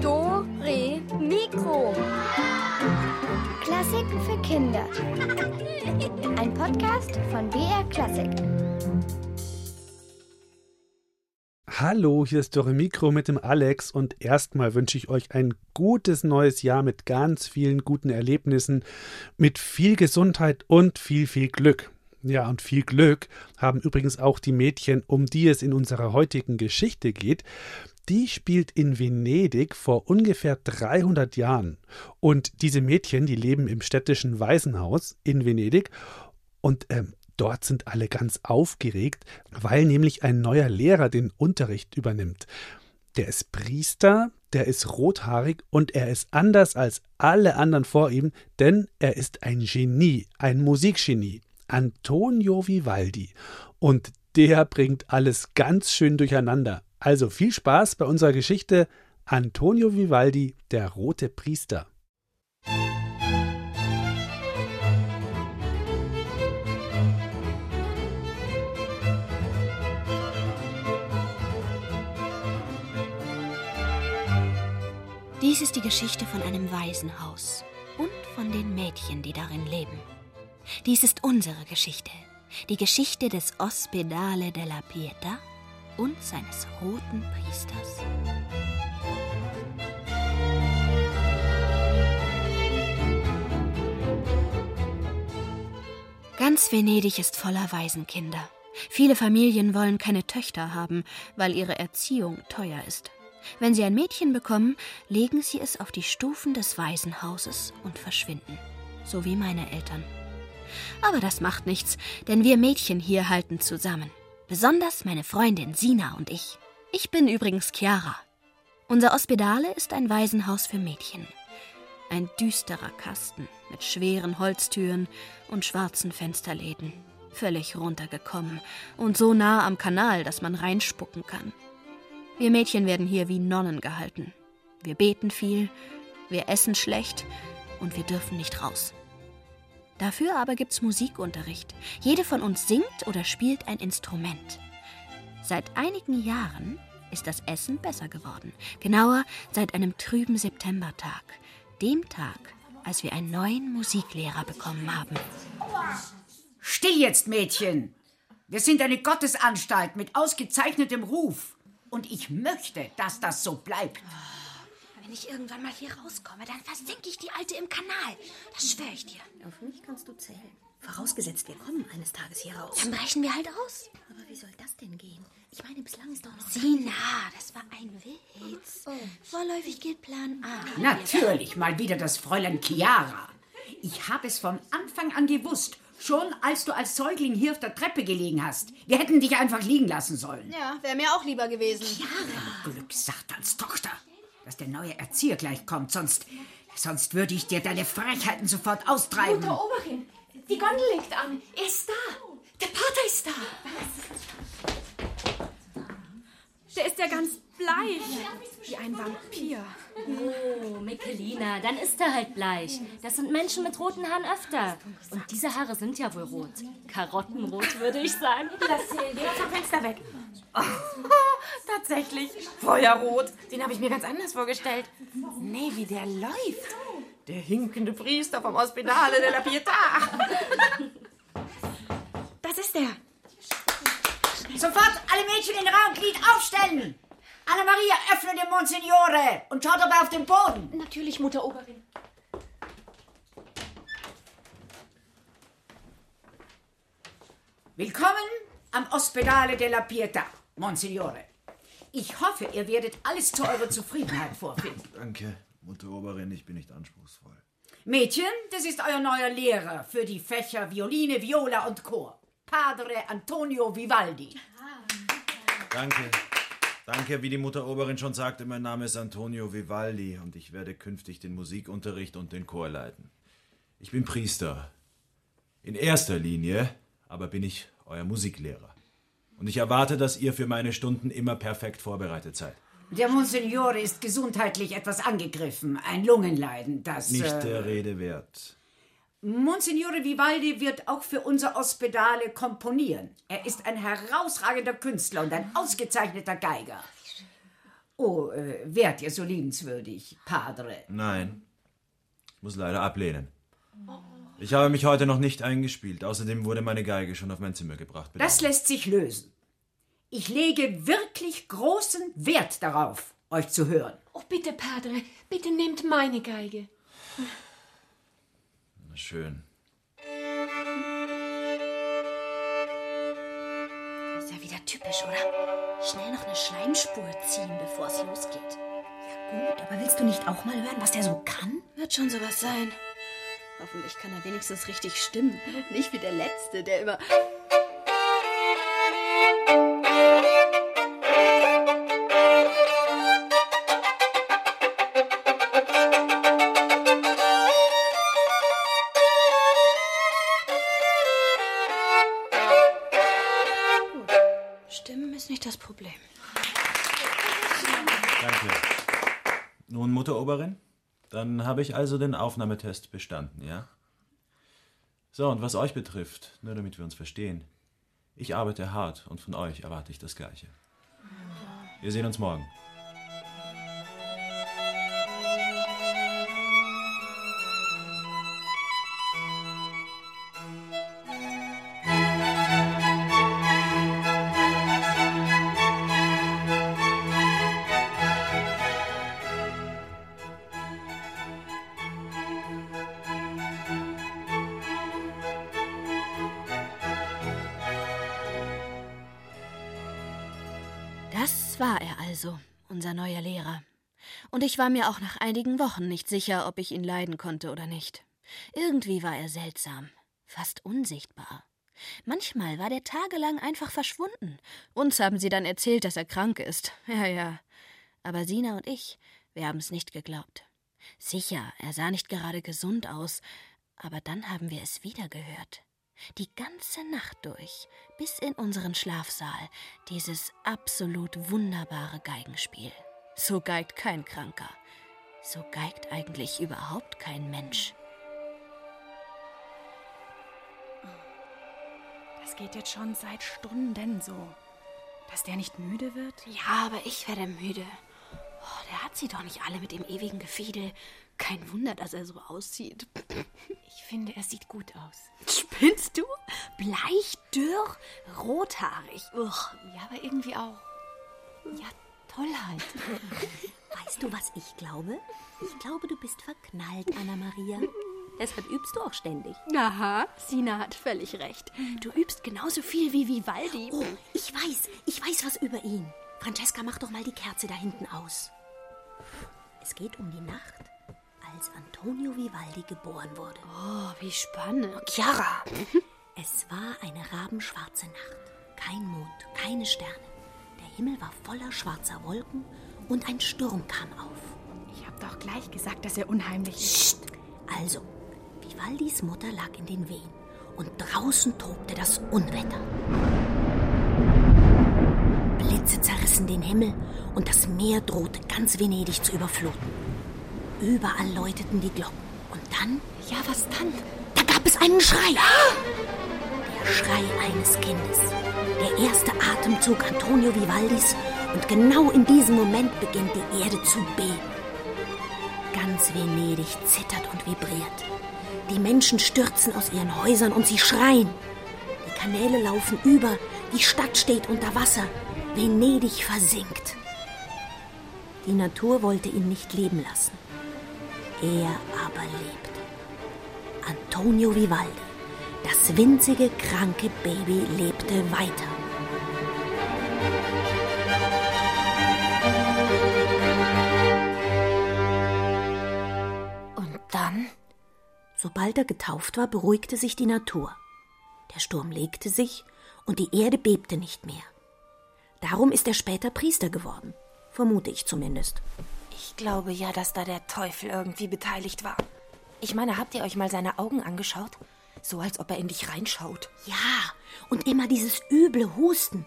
Do, Re, Mikro. Klassiken für Kinder. Ein Podcast von BR Klassik. Hallo, hier ist Dore Mikro mit dem Alex und erstmal wünsche ich euch ein gutes neues Jahr mit ganz vielen guten Erlebnissen, mit viel Gesundheit und viel, viel Glück. Ja, und viel Glück haben übrigens auch die Mädchen, um die es in unserer heutigen Geschichte geht. Die spielt in Venedig vor ungefähr 300 Jahren. Und diese Mädchen, die leben im städtischen Waisenhaus in Venedig. Und ähm, dort sind alle ganz aufgeregt, weil nämlich ein neuer Lehrer den Unterricht übernimmt. Der ist Priester, der ist rothaarig und er ist anders als alle anderen vor ihm, denn er ist ein Genie, ein Musikgenie. Antonio Vivaldi. Und der bringt alles ganz schön durcheinander. Also viel Spaß bei unserer Geschichte Antonio Vivaldi, der rote Priester. Dies ist die Geschichte von einem Waisenhaus und von den Mädchen, die darin leben. Dies ist unsere Geschichte, die Geschichte des Ospedale della Pietà und seines roten Priesters. Ganz Venedig ist voller Waisenkinder. Viele Familien wollen keine Töchter haben, weil ihre Erziehung teuer ist. Wenn sie ein Mädchen bekommen, legen sie es auf die Stufen des Waisenhauses und verschwinden, so wie meine Eltern. Aber das macht nichts, denn wir Mädchen hier halten zusammen. Besonders meine Freundin Sina und ich. Ich bin übrigens Chiara. Unser Ospedale ist ein Waisenhaus für Mädchen. Ein düsterer Kasten mit schweren Holztüren und schwarzen Fensterläden. Völlig runtergekommen und so nah am Kanal, dass man reinspucken kann. Wir Mädchen werden hier wie Nonnen gehalten. Wir beten viel, wir essen schlecht und wir dürfen nicht raus. Dafür aber gibt's Musikunterricht. Jede von uns singt oder spielt ein Instrument. Seit einigen Jahren ist das Essen besser geworden. Genauer seit einem trüben Septembertag. Dem Tag, als wir einen neuen Musiklehrer bekommen haben. Still jetzt, Mädchen! Wir sind eine Gottesanstalt mit ausgezeichnetem Ruf. Und ich möchte, dass das so bleibt. Wenn ich irgendwann mal hier rauskomme, dann versenke ich die Alte im Kanal. Das schwöre ich dir. Auf mich kannst du zählen. Vorausgesetzt, wir kommen eines Tages hier raus. Dann brechen wir halt aus. Aber wie soll das denn gehen? Ich meine, bislang ist doch noch... Sina, das war ein Witz. Vorläufig gilt Plan A. Natürlich mal wieder das Fräulein Chiara. Ich habe es von Anfang an gewusst. Schon als du als Säugling hier auf der Treppe gelegen hast. Wir hätten dich einfach liegen lassen sollen. Ja, wäre mir auch lieber gewesen. Glück Satans Tochter, dass der neue Erzieher gleich kommt, sonst, sonst würde ich dir deine Freiheiten sofort austreiben. Mutter Oberin, die Gondel legt an. Er ist da. Der Pater ist da. Der ist ja ganz bleich. Wie ein Vampir. Oh, Michelina, dann ist er halt bleich. Das sind Menschen mit roten Haaren öfter. Und diese Haare sind ja wohl rot. Karottenrot, würde ich sagen. Lass sehen, geh vom Fenster weg. Oh, tatsächlich, Feuerrot. Den habe ich mir ganz anders vorgestellt. Nee, wie der läuft. Der hinkende Priester vom Ospedale della Pietà. Das ist er. Sofort alle Mädchen in Raumglied aufstellen! Anna-Maria, öffne den Monsignore und schau dabei auf den Boden. Natürlich, Mutter Oberin. Willkommen am Ospedale della Pietà, Monsignore. Ich hoffe, ihr werdet alles zu eurer Zufriedenheit vorfinden. Danke, Mutter Oberin, ich bin nicht anspruchsvoll. Mädchen, das ist euer neuer Lehrer für die Fächer Violine, Viola und Chor. Padre Antonio Vivaldi. Danke. Danke, wie die Mutter Oberin schon sagte, mein Name ist Antonio Vivaldi und ich werde künftig den Musikunterricht und den Chor leiten. Ich bin Priester. In erster Linie aber bin ich euer Musiklehrer. Und ich erwarte, dass ihr für meine Stunden immer perfekt vorbereitet seid. Der Monsignore ist gesundheitlich etwas angegriffen. Ein Lungenleiden, das. Nicht äh, der Rede wert. Monsignore Vivaldi wird auch für unser Ospedale komponieren. Er ist ein herausragender Künstler und ein ausgezeichneter Geiger. Oh, äh, wärt ihr so liebenswürdig, Padre? Nein. Ich muss leider ablehnen. Ich habe mich heute noch nicht eingespielt. Außerdem wurde meine Geige schon auf mein Zimmer gebracht. Das lässt sich lösen. Ich lege wirklich großen Wert darauf, euch zu hören. Oh, bitte, Padre, bitte nehmt meine Geige. Na schön. Ist ja wieder typisch, oder? Schnell noch eine Schleimspur ziehen, bevor es losgeht. Ja gut, aber willst du nicht auch mal hören, was der so kann? Wird schon sowas sein. Hoffentlich kann er wenigstens richtig stimmen. Nicht wie der Letzte, der immer. Habe ich also den Aufnahmetest bestanden, ja? So, und was euch betrifft, nur damit wir uns verstehen, ich arbeite hart und von euch erwarte ich das Gleiche. Wir sehen uns morgen. Also, unser neuer Lehrer. Und ich war mir auch nach einigen Wochen nicht sicher, ob ich ihn leiden konnte oder nicht. Irgendwie war er seltsam, fast unsichtbar. Manchmal war der tagelang einfach verschwunden. Uns haben sie dann erzählt, dass er krank ist. Ja, ja. Aber Sina und ich, wir haben es nicht geglaubt. Sicher, er sah nicht gerade gesund aus, aber dann haben wir es wieder gehört. Die ganze Nacht durch, bis in unseren Schlafsaal, dieses absolut wunderbare Geigenspiel. So geigt kein Kranker. So geigt eigentlich überhaupt kein Mensch. Das geht jetzt schon seit Stunden so. Dass der nicht müde wird? Ja, aber ich werde müde. Oh, der hat sie doch nicht alle mit dem ewigen Gefiedel. Kein Wunder, dass er so aussieht. Ich finde, er sieht gut aus. Spinnst du? Bleich, dürr, rothaarig. Uch. Ja, aber irgendwie auch. Ja, toll halt. Weißt du, was ich glaube? Ich glaube, du bist verknallt, Anna-Maria. Deshalb übst du auch ständig. Aha, Sina hat völlig recht. Du übst genauso viel wie Vivaldi. Oh, ich weiß, ich weiß was über ihn. Francesca, mach doch mal die Kerze da hinten aus. Es geht um die Nacht, als Antonio Vivaldi geboren wurde. Oh, wie spannend. Chiara! Es war eine rabenschwarze Nacht. Kein Mond, keine Sterne. Der Himmel war voller schwarzer Wolken und ein Sturm kam auf. Ich hab doch gleich gesagt, dass er unheimlich ist. Psst. Also, Vivaldis Mutter lag in den Wehen und draußen tobte das Unwetter. Blitze zerrissen den Himmel und das Meer drohte ganz Venedig zu überfluten. Überall läuteten die Glocken. Und dann, Ja, was dann? da gab es einen Schrei. Der Schrei eines Kindes. Der erste Atemzug Antonio Vivaldis. Und genau in diesem Moment beginnt die Erde zu beben. Ganz Venedig zittert und vibriert. Die Menschen stürzen aus ihren Häusern und sie schreien. Die Kanäle laufen über, die Stadt steht unter Wasser. Venedig versinkt. Die Natur wollte ihn nicht leben lassen. Er aber lebte. Antonio Vivaldi, das winzige, kranke Baby, lebte weiter. Und dann? Sobald er getauft war, beruhigte sich die Natur. Der Sturm legte sich und die Erde bebte nicht mehr. Darum ist er später Priester geworden, vermute ich zumindest. Ich glaube ja, dass da der Teufel irgendwie beteiligt war. Ich meine, habt ihr euch mal seine Augen angeschaut? So als ob er in dich reinschaut. Ja, und immer dieses üble Husten.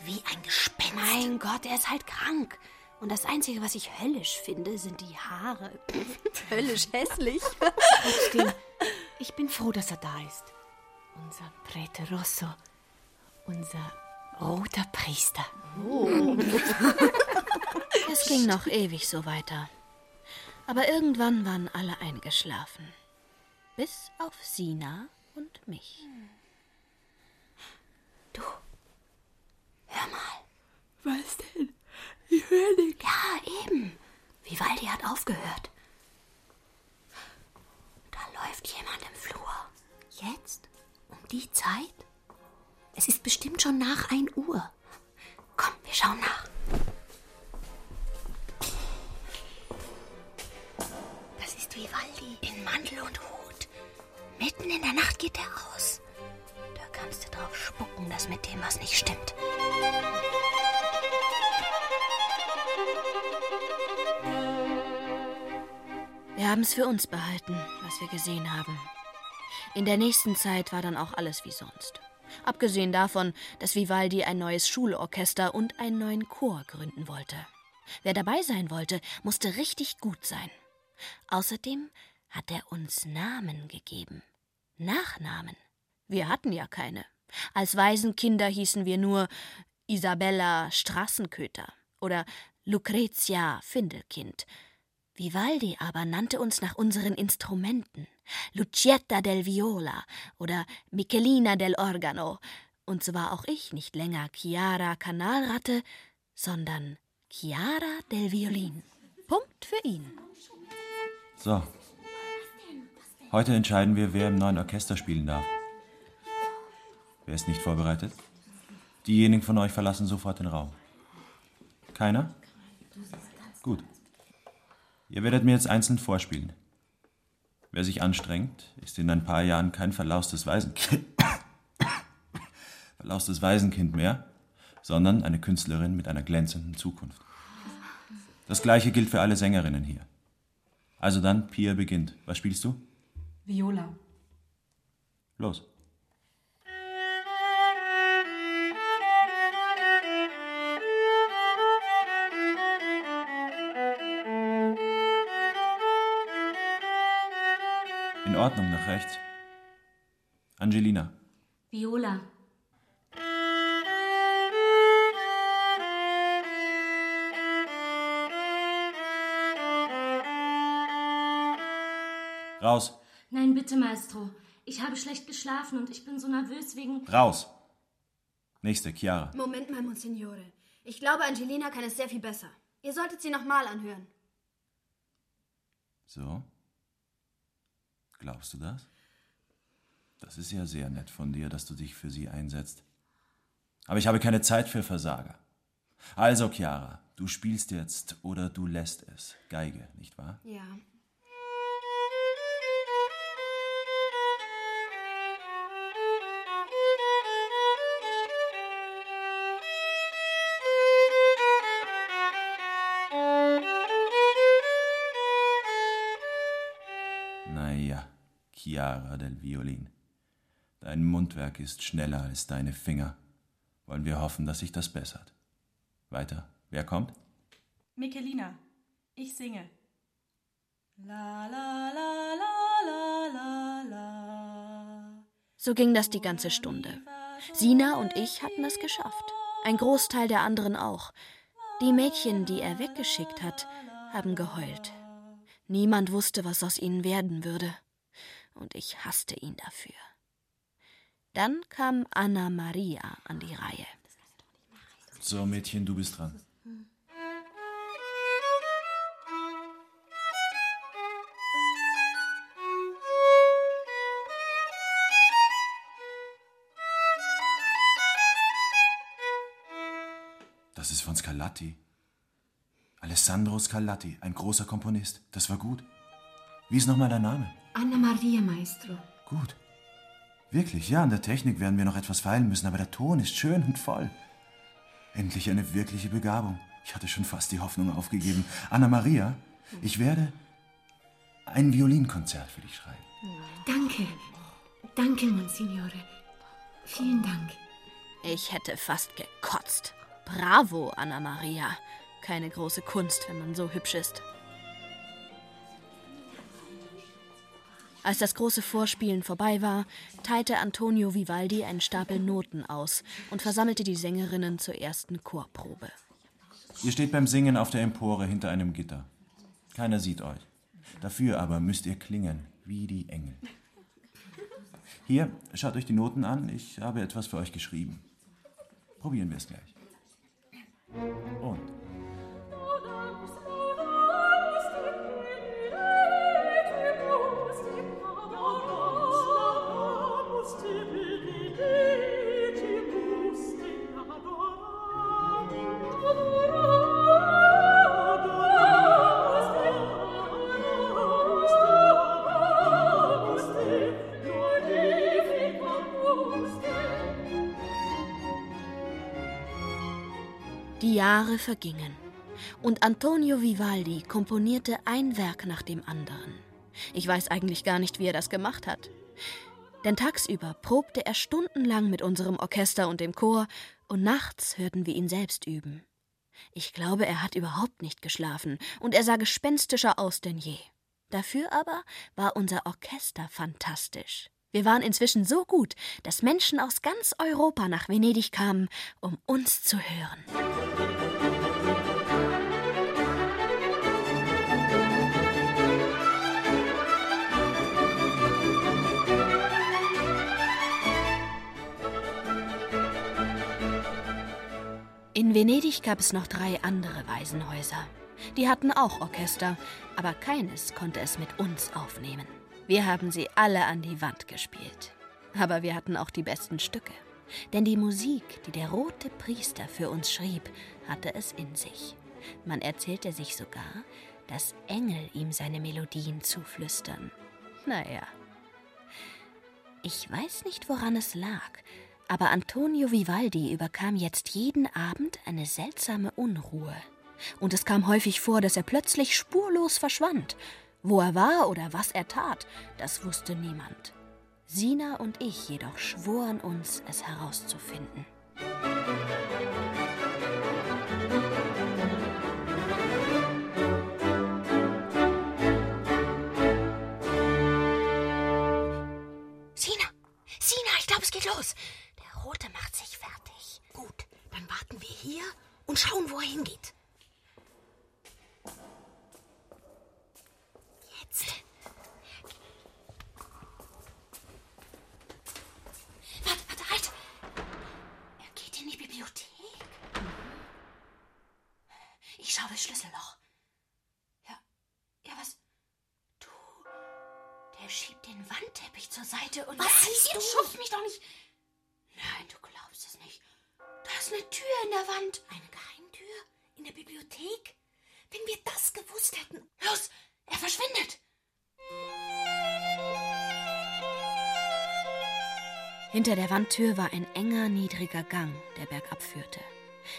Wie ein Gespenst. Mein Gott, er ist halt krank. Und das Einzige, was ich höllisch finde, sind die Haare. höllisch hässlich. Trotzdem, Ich bin froh, dass er da ist. Unser Prete Rosso. Unser roter Priester. Oh. Es ging noch ewig so weiter. Aber irgendwann waren alle eingeschlafen. Bis auf Sina und mich. Du, hör mal. Was denn? Ich höre nichts. Ja, eben. Vivaldi hat aufgehört. Da läuft jemand im Flur. Jetzt? Um die Zeit? Es ist bestimmt schon nach 1 Uhr. Komm, wir schauen nach. Vivaldi in Mantel und Hut. Mitten in der Nacht geht er aus. Da kannst du drauf spucken, dass mit dem was nicht stimmt. Wir haben es für uns behalten, was wir gesehen haben. In der nächsten Zeit war dann auch alles wie sonst. Abgesehen davon, dass Vivaldi ein neues Schulorchester und einen neuen Chor gründen wollte. Wer dabei sein wollte, musste richtig gut sein. Außerdem hat er uns Namen gegeben. Nachnamen. Wir hatten ja keine. Als Waisenkinder hießen wir nur Isabella Straßenköter oder Lucretia Findelkind. Vivaldi aber nannte uns nach unseren Instrumenten. Lucietta del Viola oder Michelina del Organo. Und so war auch ich nicht länger Chiara Kanalratte, sondern Chiara del Violin. Punkt für ihn. So. Heute entscheiden wir, wer im neuen Orchester spielen darf. Wer ist nicht vorbereitet? Diejenigen von euch verlassen sofort den Raum. Keiner? Gut. Ihr werdet mir jetzt einzeln vorspielen. Wer sich anstrengt, ist in ein paar Jahren kein verlaustes Waisenkind, verlaustes Waisenkind mehr, sondern eine Künstlerin mit einer glänzenden Zukunft. Das gleiche gilt für alle Sängerinnen hier. Also dann, Pia beginnt. Was spielst du? Viola. Los. In Ordnung, nach rechts. Angelina. Viola. Raus. Nein, bitte, Maestro. Ich habe schlecht geschlafen und ich bin so nervös wegen. Raus. Nächste, Chiara. Moment mal, Monsignore. Ich glaube, Angelina kann es sehr viel besser. Ihr solltet sie nochmal anhören. So. Glaubst du das? Das ist ja sehr nett von dir, dass du dich für sie einsetzt. Aber ich habe keine Zeit für Versager. Also, Chiara, du spielst jetzt oder du lässt es. Geige, nicht wahr? Ja. Naja, Chiara del Violin. Dein Mundwerk ist schneller als deine Finger. Wollen wir hoffen, dass sich das bessert. Weiter. Wer kommt? Michelina. Ich singe. La la la la la la la. So ging das die ganze Stunde. Sina und ich hatten es geschafft. Ein Großteil der anderen auch. Die Mädchen, die er weggeschickt hat, haben geheult. Niemand wusste, was aus ihnen werden würde. Und ich hasste ihn dafür. Dann kam Anna Maria an die Reihe. So, Mädchen, du bist dran. Das ist von Scarlatti. Alessandro Scarlatti, ein großer Komponist. Das war gut. Wie ist nochmal dein Name? Anna Maria, Maestro. Gut. Wirklich, ja, an der Technik werden wir noch etwas feilen müssen, aber der Ton ist schön und voll. Endlich eine wirkliche Begabung. Ich hatte schon fast die Hoffnung aufgegeben. Anna Maria, ich werde ein Violinkonzert für dich schreiben. Danke. Danke, Monsignore. Vielen Dank. Ich hätte fast gekotzt. Bravo, Anna Maria. Keine große Kunst, wenn man so hübsch ist. Als das große Vorspielen vorbei war, teilte Antonio Vivaldi einen Stapel Noten aus und versammelte die Sängerinnen zur ersten Chorprobe. Ihr steht beim Singen auf der Empore hinter einem Gitter. Keiner sieht euch. Dafür aber müsst ihr klingen wie die Engel. Hier, schaut euch die Noten an. Ich habe etwas für euch geschrieben. Probieren wir es gleich. Und. Jahre vergingen und Antonio Vivaldi komponierte ein Werk nach dem anderen. Ich weiß eigentlich gar nicht, wie er das gemacht hat. Denn tagsüber probte er stundenlang mit unserem Orchester und dem Chor und nachts hörten wir ihn selbst üben. Ich glaube, er hat überhaupt nicht geschlafen und er sah gespenstischer aus denn je. Dafür aber war unser Orchester fantastisch. Wir waren inzwischen so gut, dass Menschen aus ganz Europa nach Venedig kamen, um uns zu hören. In Venedig gab es noch drei andere Waisenhäuser. Die hatten auch Orchester, aber keines konnte es mit uns aufnehmen. Wir haben sie alle an die Wand gespielt. Aber wir hatten auch die besten Stücke. Denn die Musik, die der rote Priester für uns schrieb, hatte es in sich. Man erzählte sich sogar, dass Engel ihm seine Melodien zuflüstern. Naja. Ich weiß nicht, woran es lag, aber Antonio Vivaldi überkam jetzt jeden Abend eine seltsame Unruhe. Und es kam häufig vor, dass er plötzlich spurlos verschwand. Wo er war oder was er tat, das wusste niemand. Sina und ich jedoch schworen uns, es herauszufinden. Sina, Sina, ich glaube, es geht los. Der Rote macht sich fertig. Gut, dann warten wir hier und schauen, wo er hingeht. Jetzt. Warte, warte, halt. Er geht in die Bibliothek. Ich schaue das Schlüsselloch. Ja, ja, was? Du, der schiebt den Wandteppich zur Seite und... Was siehst du? schubst mich doch nicht. Nein, du ist eine Tür in der Wand. Eine Geheimtür? In der Bibliothek? Wenn wir das gewusst hätten. Los, er verschwindet. Hinter der Wandtür war ein enger, niedriger Gang, der bergab führte.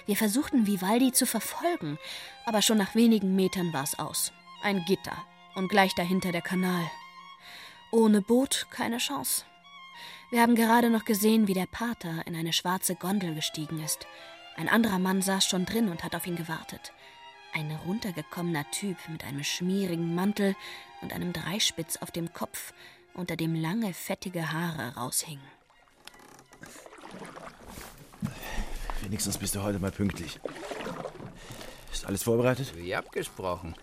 Wir versuchten Vivaldi zu verfolgen, aber schon nach wenigen Metern war es aus. Ein Gitter und gleich dahinter der Kanal. Ohne Boot keine Chance. Wir haben gerade noch gesehen, wie der Pater in eine schwarze Gondel gestiegen ist. Ein anderer Mann saß schon drin und hat auf ihn gewartet. Ein runtergekommener Typ mit einem schmierigen Mantel und einem Dreispitz auf dem Kopf, unter dem lange, fettige Haare raushingen. Wenigstens bist du heute mal pünktlich. Ist alles vorbereitet? Wie abgesprochen.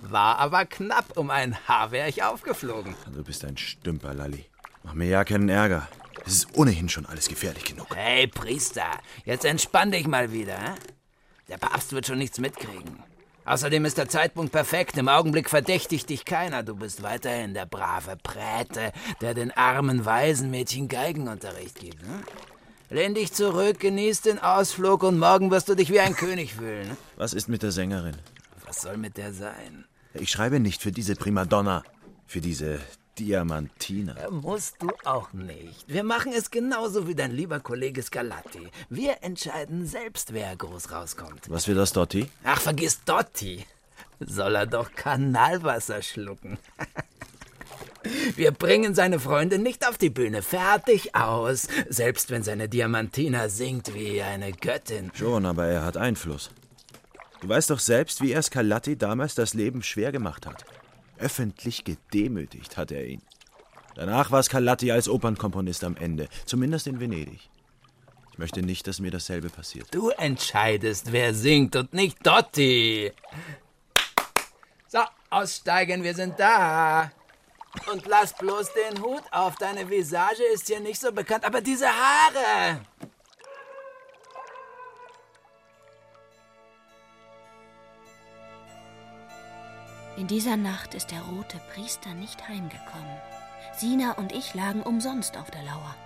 War aber knapp. Um ein Haar wäre ich aufgeflogen. Du bist ein Stümper, Lalli. Mach mir ja keinen Ärger. Es ist ohnehin schon alles gefährlich genug. Hey, Priester, jetzt entspann dich mal wieder. hä? Der Papst wird schon nichts mitkriegen. Außerdem ist der Zeitpunkt perfekt. Im Augenblick verdächtigt dich keiner. Du bist weiterhin der brave Präte, der den armen Waisenmädchen Geigenunterricht gibt. Ne? Lehn dich zurück, genieß den Ausflug und morgen wirst du dich wie ein König fühlen. ne? Was ist mit der Sängerin? Was soll mit der sein? Ich schreibe nicht für diese Primadonna, für diese Diamantina. Ja, musst du auch nicht. Wir machen es genauso wie dein lieber Kollege Scarlatti. Wir entscheiden selbst, wer groß rauskommt. Was will das, Dotti? Ach, vergiss Dotti. Soll er doch Kanalwasser schlucken. Wir bringen seine Freundin nicht auf die Bühne. Fertig aus. Selbst wenn seine Diamantina singt wie eine Göttin. Schon, aber er hat Einfluss. Du weißt doch selbst, wie er Scarlatti damals das Leben schwer gemacht hat. Öffentlich gedemütigt hat er ihn. Danach war Scarlatti als Opernkomponist am Ende, zumindest in Venedig. Ich möchte nicht, dass mir dasselbe passiert. Du entscheidest, wer singt und nicht Dotti. So, aussteigen, wir sind da. Und lass bloß den Hut auf. Deine Visage ist hier nicht so bekannt, aber diese Haare. In dieser Nacht ist der rote Priester nicht heimgekommen. Sina und ich lagen umsonst auf der Lauer.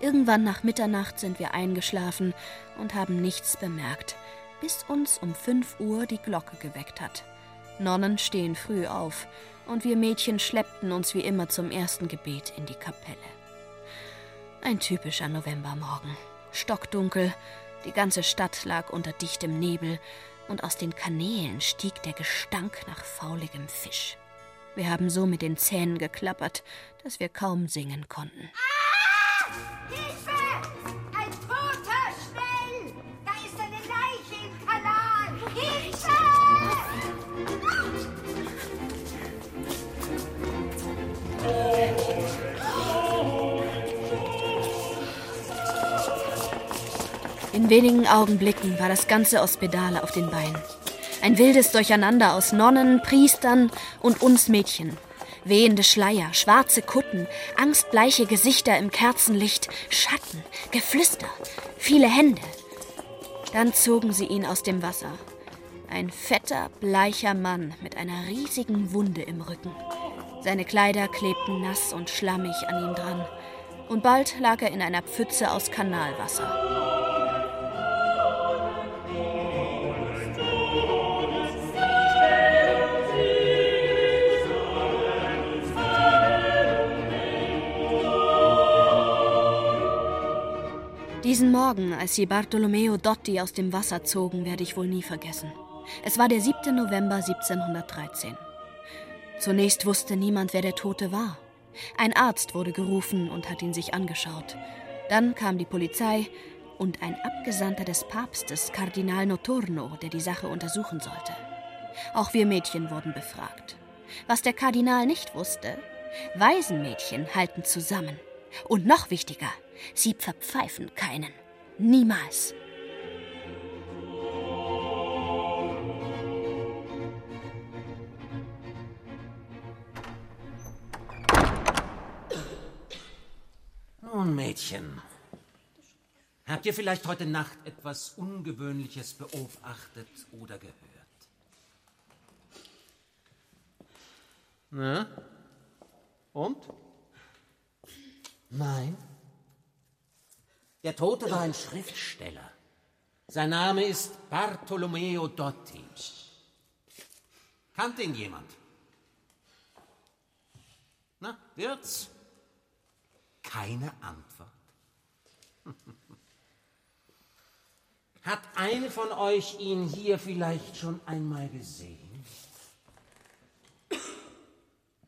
Irgendwann nach Mitternacht sind wir eingeschlafen und haben nichts bemerkt, bis uns um fünf Uhr die Glocke geweckt hat. Nonnen stehen früh auf, und wir Mädchen schleppten uns wie immer zum ersten Gebet in die Kapelle. Ein typischer Novembermorgen. Stockdunkel, die ganze Stadt lag unter dichtem Nebel, und aus den Kanälen stieg der Gestank nach fauligem Fisch. Wir haben so mit den Zähnen geklappert, dass wir kaum singen konnten. Hilfe! In wenigen Augenblicken war das ganze Hospedale auf den Beinen. Ein wildes Durcheinander aus Nonnen, Priestern und uns Mädchen. Wehende Schleier, schwarze Kutten, angstbleiche Gesichter im Kerzenlicht, Schatten, Geflüster, viele Hände. Dann zogen sie ihn aus dem Wasser. Ein fetter, bleicher Mann mit einer riesigen Wunde im Rücken. Seine Kleider klebten nass und schlammig an ihm dran. Und bald lag er in einer Pfütze aus Kanalwasser. Diesen Morgen, als sie Bartolomeo Dotti aus dem Wasser zogen, werde ich wohl nie vergessen. Es war der 7. November 1713. Zunächst wusste niemand, wer der Tote war. Ein Arzt wurde gerufen und hat ihn sich angeschaut. Dann kam die Polizei und ein Abgesandter des Papstes, Kardinal Noturno, der die Sache untersuchen sollte. Auch wir Mädchen wurden befragt. Was der Kardinal nicht wusste, Waisenmädchen halten zusammen. Und noch wichtiger, sie verpfeifen keinen. Niemals. Nun, Mädchen, habt ihr vielleicht heute Nacht etwas Ungewöhnliches beobachtet oder gehört? Na? Und? Nein. Der Tote war ein Schriftsteller. Sein Name ist Bartolomeo Dotti. Kannte ihn jemand? Na, wird's? Keine Antwort. Hat eine von euch ihn hier vielleicht schon einmal gesehen?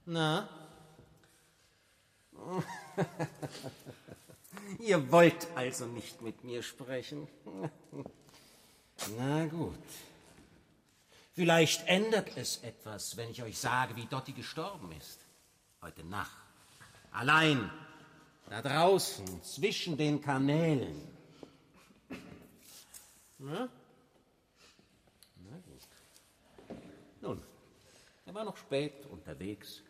Na? Ihr wollt also nicht mit mir sprechen? Na gut. Vielleicht ändert es etwas, wenn ich euch sage, wie Dotti gestorben ist. Heute Nacht. Allein. Da draußen, zwischen den Kanälen. Na? Na gut. Nun, er war noch spät unterwegs.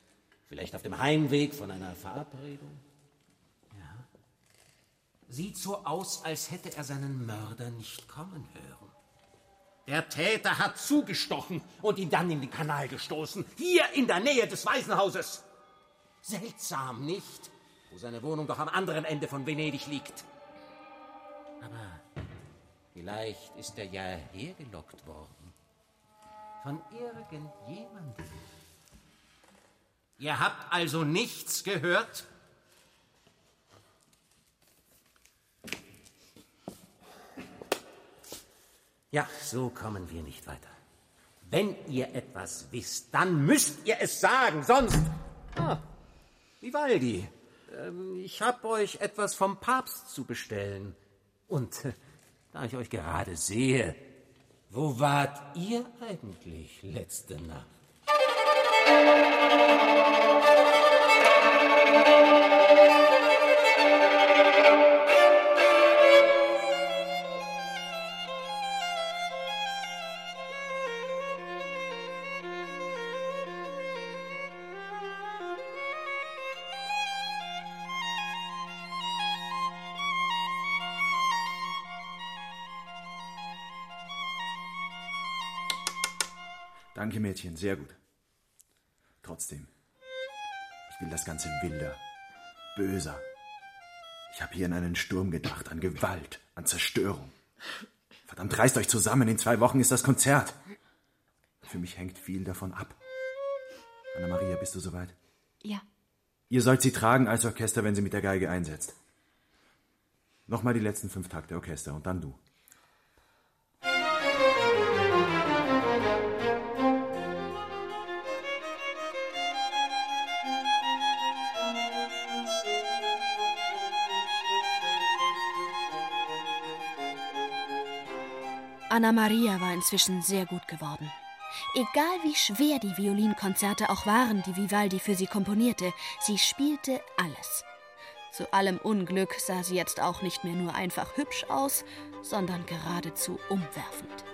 Vielleicht auf dem Heimweg von einer Verabredung. Sieht so aus, als hätte er seinen Mörder nicht kommen hören. Der Täter hat zugestochen und ihn dann in den Kanal gestoßen. Hier in der Nähe des Waisenhauses. Seltsam, nicht? Wo seine Wohnung doch am anderen Ende von Venedig liegt. Aber vielleicht ist er ja hergelockt worden. Von irgendjemandem. Ihr habt also nichts gehört? Ja, so kommen wir nicht weiter. Wenn ihr etwas wisst, dann müsst ihr es sagen, sonst. Ah, Vivaldi, ähm, ich habe euch etwas vom Papst zu bestellen. Und äh, da ich euch gerade sehe, wo wart ihr eigentlich letzte Nacht? Danke, Mädchen, sehr gut. Trotzdem, ich will das Ganze wilder, böser. Ich habe hier an einen Sturm gedacht, an Gewalt, an Zerstörung. Verdammt, reißt euch zusammen, in zwei Wochen ist das Konzert. Für mich hängt viel davon ab. Anna-Maria, bist du soweit? Ja. Ihr sollt sie tragen als Orchester, wenn sie mit der Geige einsetzt. Nochmal die letzten fünf Takte Orchester und dann du. Anna Maria war inzwischen sehr gut geworden. Egal wie schwer die Violinkonzerte auch waren, die Vivaldi für sie komponierte, sie spielte alles. Zu allem Unglück sah sie jetzt auch nicht mehr nur einfach hübsch aus, sondern geradezu umwerfend.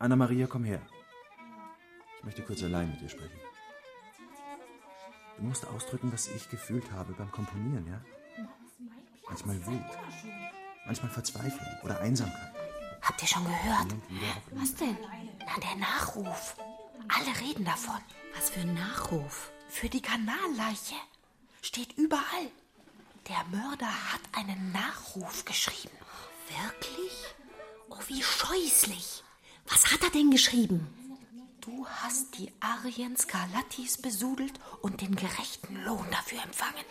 Anna-Maria, komm her. Ich möchte kurz allein mit dir sprechen. Du musst ausdrücken, was ich gefühlt habe beim Komponieren, ja? Manchmal Wut, manchmal Verzweiflung oder Einsamkeit. Habt ihr schon gehört? Was denn? Na, der Nachruf. Alle reden davon. Was für ein Nachruf? Für die Kanalleiche. Steht überall. Der Mörder hat einen Nachruf geschrieben. Wirklich? Oh, wie scheußlich. Was hat er denn geschrieben? Du hast die Arien Scarlattis besudelt und den gerechten Lohn dafür empfangen.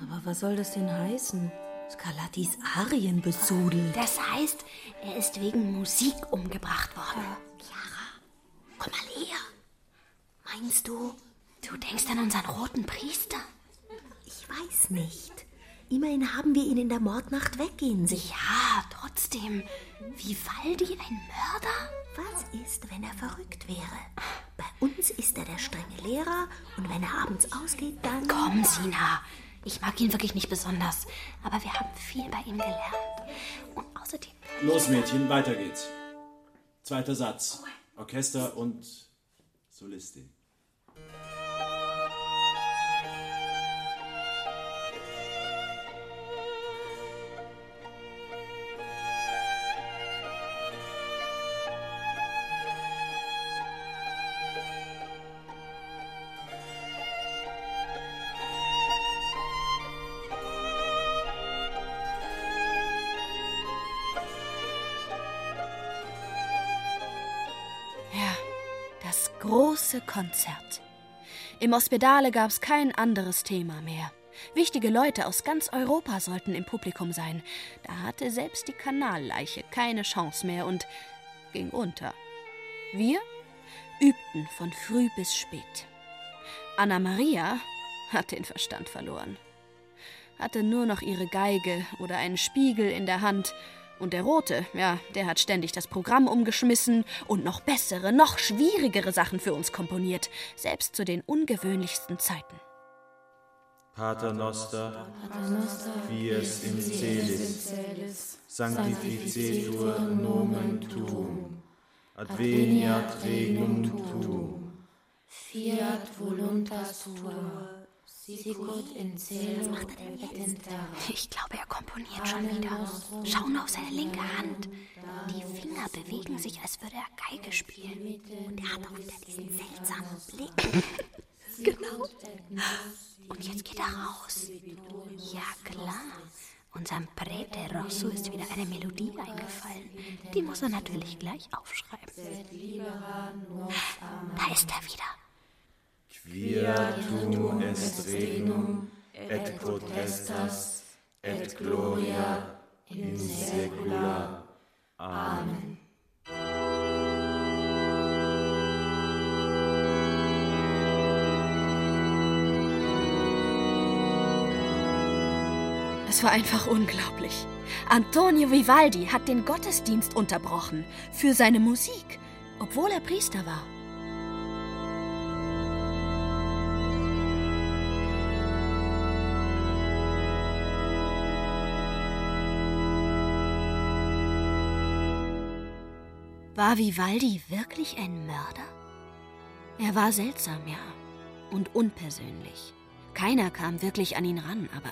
Aber was soll das denn heißen? Scarlattis Arien besudelt. Das heißt, er ist wegen Musik umgebracht worden. Chiara, komm mal her. Meinst du, du denkst an unseren roten Priester? Ich weiß nicht. Immerhin haben wir ihn in der Mordnacht weggehen sehen. Ja, trotzdem. Vivaldi ein Mörder? Was ist, wenn er verrückt wäre? Bei uns ist er der strenge Lehrer und wenn er abends ausgeht, dann. Komm, Sina. Ich mag ihn wirklich nicht besonders, aber wir haben viel bei ihm gelernt. Und außerdem. Los, Mädchen, weiter geht's. Zweiter Satz. Orchester und Solistin. Große Konzert. Im Ospedale gab es kein anderes Thema mehr. Wichtige Leute aus ganz Europa sollten im Publikum sein. Da hatte selbst die Kanalleiche keine Chance mehr und ging unter. Wir übten von früh bis spät. Anna Maria hat den Verstand verloren. Hatte nur noch ihre Geige oder einen Spiegel in der Hand. Und der Rote, ja, der hat ständig das Programm umgeschmissen und noch bessere, noch schwierigere Sachen für uns komponiert, selbst zu den ungewöhnlichsten Zeiten. Pater noster, fies in celis, sanctificetur nomen tuum, adveniat regnum tuum. Fiat voluntas tua, sicut in cielo et in terra. Ich glaube, er komponiert schon wieder. Schau nur auf seine linke Hand. Die Finger bewegen sich, als würde er Geige spielen. Und er hat auch wieder diesen seltsamen Blick. genau. Und jetzt geht er raus. Ja, klar. Unserem Prete Rosso ist wieder eine Melodie eingefallen. Die muss er natürlich gleich aufschreiben. Da ist er wieder. Fiatum est renum et potestas et gloria in saecula. Amen. Es war einfach unglaublich. Antonio Vivaldi hat den Gottesdienst unterbrochen für seine Musik, obwohl er Priester war. War Vivaldi wirklich ein Mörder? Er war seltsam, ja, und unpersönlich. Keiner kam wirklich an ihn ran, aber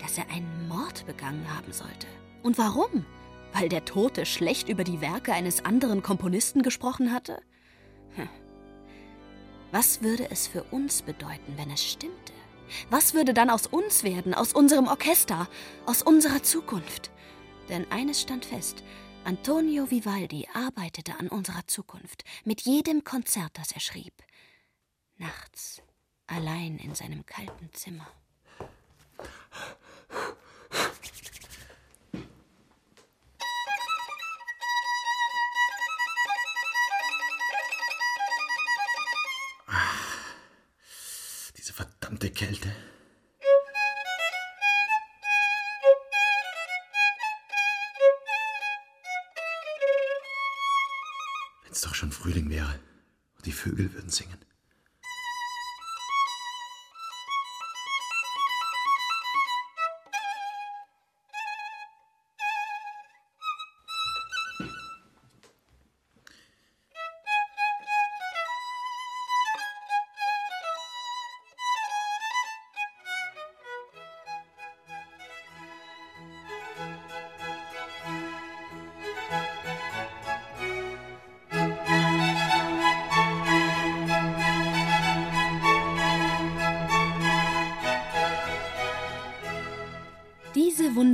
dass er einen Mord begangen haben sollte. Und warum? Weil der Tote schlecht über die Werke eines anderen Komponisten gesprochen hatte? Hm. Was würde es für uns bedeuten, wenn es stimmte? Was würde dann aus uns werden, aus unserem Orchester, aus unserer Zukunft? Denn eines stand fest, Antonio Vivaldi arbeitete an unserer Zukunft mit jedem Konzert, das er schrieb. Nachts, allein in seinem kalten Zimmer. Diese verdammte Kälte. Es doch schon Frühling wäre und die Vögel würden singen.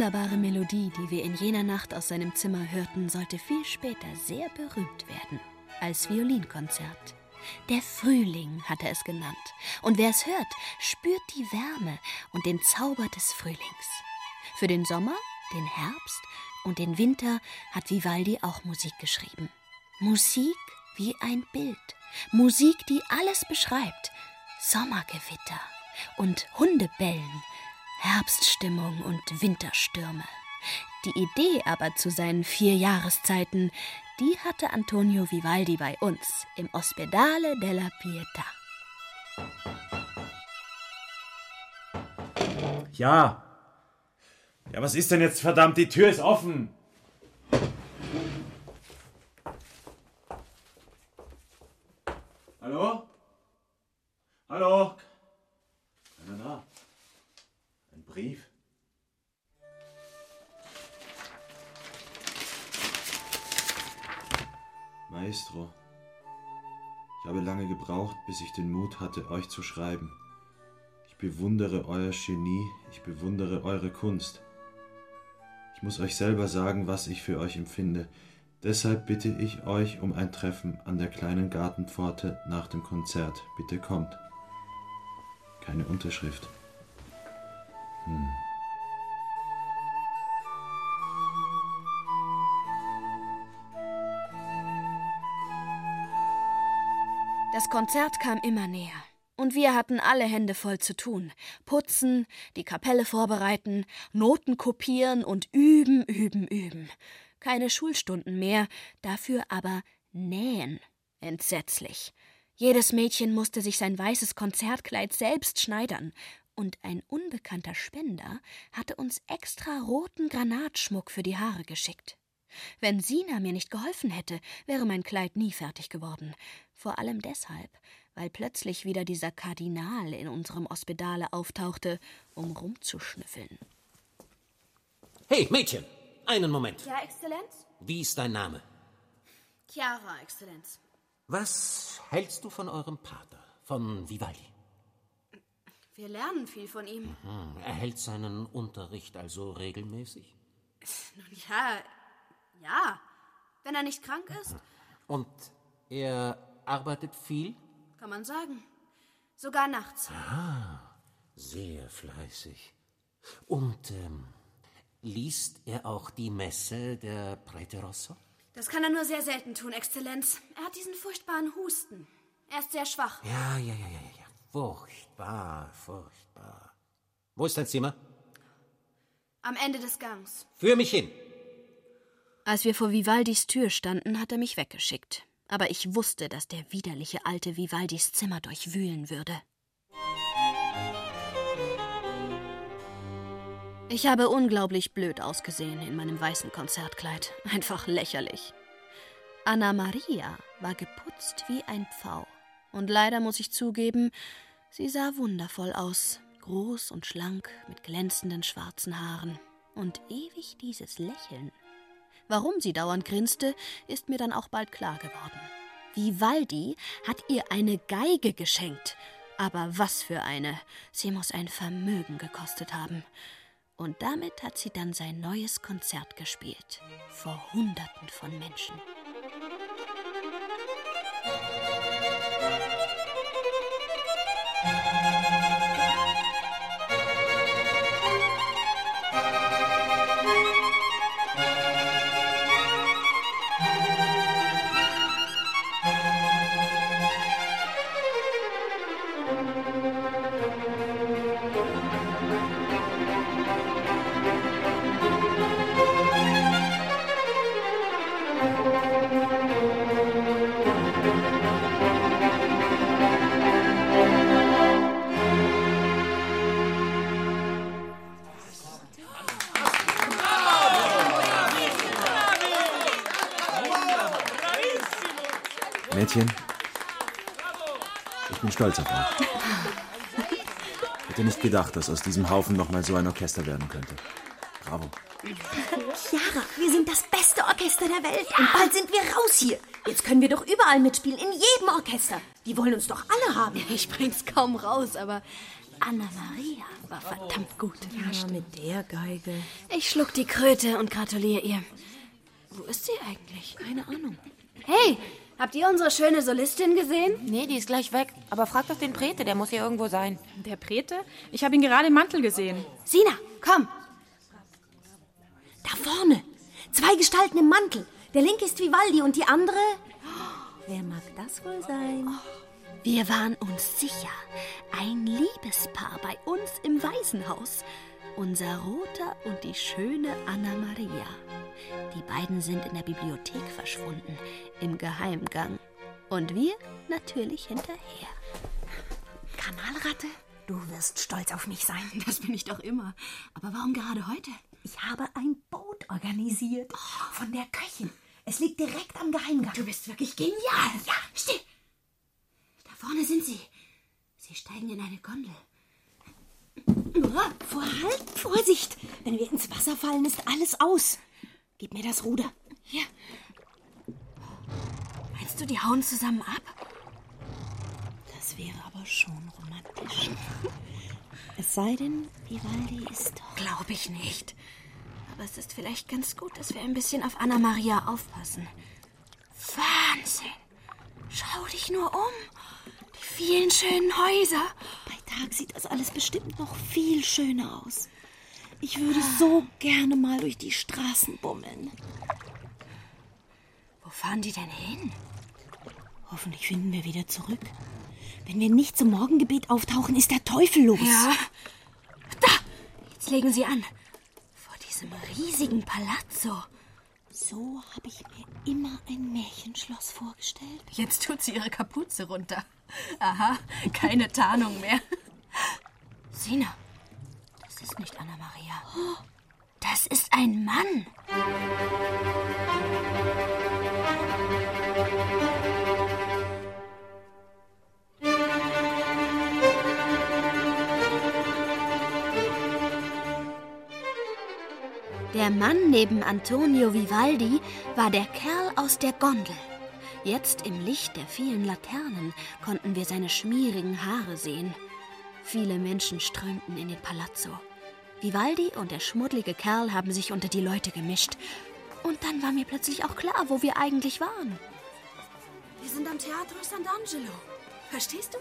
Wunderbare Melodie, die wir in jener Nacht aus seinem Zimmer hörten, sollte viel später sehr berühmt werden als Violinkonzert. Der Frühling hat er es genannt. Und wer es hört, spürt die Wärme und den Zauber des Frühlings. Für den Sommer, den Herbst und den Winter hat Vivaldi auch Musik geschrieben. Musik wie ein Bild. Musik, die alles beschreibt. Sommergewitter und Hundebellen, Herbststimmung und Winterstürme. Die Idee aber zu seinen vier Jahreszeiten, die hatte Antonio Vivaldi bei uns im Ospedale della Pietà. Ja. Ja, was ist denn jetzt verdammt? Die Tür ist offen. Hallo? Hallo? Keiner da. Ein Brief. Maestro, ich habe lange gebraucht, bis ich den Mut hatte, euch zu schreiben. Ich bewundere euer Genie, ich bewundere eure Kunst. Ich muss euch selber sagen, was ich für euch empfinde. Deshalb bitte ich euch um ein Treffen an der kleinen Gartenpforte nach dem Konzert. Bitte kommt. Keine Unterschrift. Das Konzert kam immer näher. Und wir hatten alle Hände voll zu tun. Putzen, die Kapelle vorbereiten, Noten kopieren und üben, üben, üben. Keine Schulstunden mehr, dafür aber nähen. Entsetzlich. Jedes Mädchen musste sich sein weißes Konzertkleid selbst schneidern. Und ein unbekannter Spender hatte uns extra roten Granatschmuck für die Haare geschickt. Wenn Sina mir nicht geholfen hätte, wäre mein Kleid nie fertig geworden. Vor allem deshalb, weil plötzlich wieder dieser Kardinal in unserem Ospedale auftauchte, um rumzuschnüffeln. Hey, Mädchen, einen Moment. Ja, Exzellenz? Wie ist dein Name? Chiara, Exzellenz. Was hältst du von eurem Pater, von Vivaldi? Wir lernen viel von ihm. Hm, er hält seinen Unterricht also regelmäßig? Nun ja, ja. Wenn er nicht krank ist, Und er arbeitet viel? kann man sagen. Sogar nachts. Ah, sehr fleißig. Und ähm, liest er auch die Messe der Prete Rosso? Das kann er nur sehr selten tun, Exzellenz. Er hat diesen furchtbaren Husten. Er ist sehr schwach. Ja, ja, ja, ja, ja. Furchtbar, furchtbar. Wo ist dein Zimmer? Am Ende des Gangs. Führ mich hin. Als wir vor Vivaldis Tür standen, hat er mich weggeschickt. Aber ich wusste, dass der widerliche alte Vivaldis Zimmer durchwühlen würde. Ich habe unglaublich blöd ausgesehen in meinem weißen Konzertkleid. Einfach lächerlich. Anna Maria war geputzt wie ein Pfau. Und leider muss ich zugeben, sie sah wundervoll aus. Groß und schlank, mit glänzenden schwarzen Haaren. Und ewig dieses Lächeln. Warum sie dauernd grinste, ist mir dann auch bald klar geworden. Vivaldi hat ihr eine Geige geschenkt. Aber was für eine. Sie muss ein Vermögen gekostet haben. Und damit hat sie dann sein neues Konzert gespielt. Vor Hunderten von Menschen. Mädchen, ich bin stolz auf euch. Hätte nicht gedacht, dass aus diesem Haufen noch mal so ein Orchester werden könnte. Bravo. Chiara, wir sind das beste Orchester der Welt. Und bald sind wir raus hier. Jetzt können wir doch überall mitspielen, in jedem Orchester. Die wollen uns doch alle haben. Ich bring's kaum raus, aber Anna Maria war verdammt gut. Ja, mit der Geige. Ich schluck die Kröte und gratuliere ihr. Wo ist sie eigentlich? Keine Ahnung. Hey, habt ihr unsere schöne Solistin gesehen? Nee, die ist gleich weg. Aber frag doch den Prete, der muss hier irgendwo sein. Der Prete? Ich habe ihn gerade im Mantel gesehen. Sina, komm. Da vorne. Zwei Gestalten im Mantel. Der linke ist Vivaldi und die andere. Wer mag das wohl sein? Wir waren uns sicher. Ein Liebespaar bei uns im Waisenhaus. Unser Roter und die schöne Anna Maria. Die beiden sind in der Bibliothek verschwunden, im Geheimgang. Und wir natürlich hinterher. Kanalratte, du wirst stolz auf mich sein. Das bin ich doch immer. Aber warum gerade heute? Ich habe ein Boot organisiert. Von der Köchin. Es liegt direkt am Geheimgang. Du bist wirklich genial. Ja, still. Da vorne sind sie. Sie steigen in eine Gondel. Vorhalt, Vorsicht! Wenn wir ins Wasser fallen, ist alles aus. Gib mir das Ruder. Hier. Meinst du, die hauen zusammen ab? Das wäre aber schon romantisch. Es sei denn, Vivaldi ist doch. Glaube ich nicht. Aber es ist vielleicht ganz gut, dass wir ein bisschen auf Anna Maria aufpassen. Wahnsinn! Schau dich nur um. Die vielen schönen Häuser. Tag sieht das alles bestimmt noch viel schöner aus. Ich würde so gerne mal durch die Straßen bummeln. Wo fahren die denn hin? Hoffentlich finden wir wieder zurück. Wenn wir nicht zum Morgengebet auftauchen, ist der Teufel los. Ja. Da! Jetzt legen sie an. Vor diesem riesigen Palazzo. So habe ich mir immer ein Märchenschloss vorgestellt. Jetzt tut sie ihre Kapuze runter. Aha, keine Tarnung mehr. Sina, das ist nicht Anna Maria. Das ist ein Mann. Der Mann neben Antonio Vivaldi war der Kerl aus der Gondel. Jetzt im Licht der vielen Laternen konnten wir seine schmierigen Haare sehen. Viele Menschen strömten in den Palazzo. Vivaldi und der schmuddlige Kerl haben sich unter die Leute gemischt. Und dann war mir plötzlich auch klar, wo wir eigentlich waren. Wir sind am Teatro Sant'Angelo. Verstehst du?